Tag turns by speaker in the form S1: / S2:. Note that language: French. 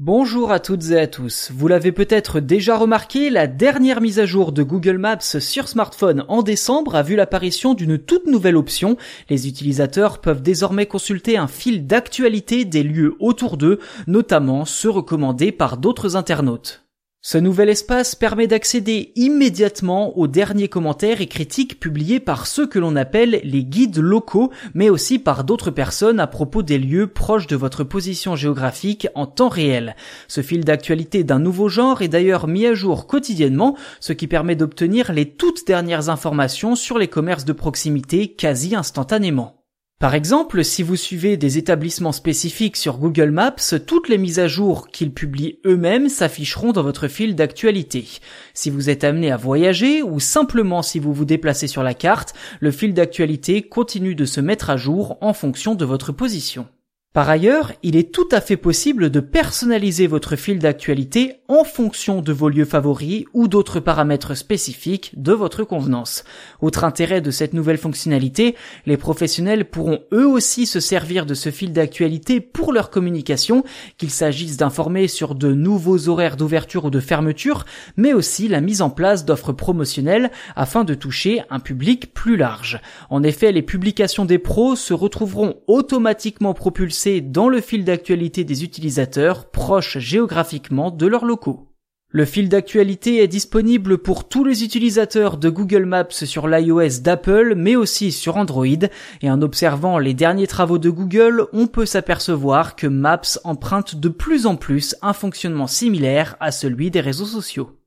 S1: Bonjour à toutes et à tous. Vous l'avez peut-être déjà remarqué, la dernière mise à jour de Google Maps sur smartphone en décembre a vu l'apparition d'une toute nouvelle option. Les utilisateurs peuvent désormais consulter un fil d'actualité des lieux autour d'eux, notamment ceux recommandés par d'autres internautes. Ce nouvel espace permet d'accéder immédiatement aux derniers commentaires et critiques publiés par ceux que l'on appelle les guides locaux, mais aussi par d'autres personnes à propos des lieux proches de votre position géographique en temps réel. Ce fil d'actualité d'un nouveau genre est d'ailleurs mis à jour quotidiennement, ce qui permet d'obtenir les toutes dernières informations sur les commerces de proximité quasi instantanément. Par exemple, si vous suivez des établissements spécifiques sur Google Maps, toutes les mises à jour qu'ils publient eux-mêmes s'afficheront dans votre fil d'actualité. Si vous êtes amené à voyager ou simplement si vous vous déplacez sur la carte, le fil d'actualité continue de se mettre à jour en fonction de votre position. Par ailleurs, il est tout à fait possible de personnaliser votre fil d'actualité en fonction de vos lieux favoris ou d'autres paramètres spécifiques de votre convenance. Autre intérêt de cette nouvelle fonctionnalité, les professionnels pourront eux aussi se servir de ce fil d'actualité pour leur communication, qu'il s'agisse d'informer sur de nouveaux horaires d'ouverture ou de fermeture, mais aussi la mise en place d'offres promotionnelles afin de toucher un public plus large. En effet, les publications des pros se retrouveront automatiquement propulsées dans le fil d'actualité des utilisateurs proches géographiquement de leurs locaux. Le fil d'actualité est disponible pour tous les utilisateurs de Google Maps sur l'iOS d'Apple, mais aussi sur Android, et en observant les derniers travaux de Google, on peut s'apercevoir que Maps emprunte de plus en plus un fonctionnement similaire à celui des réseaux sociaux.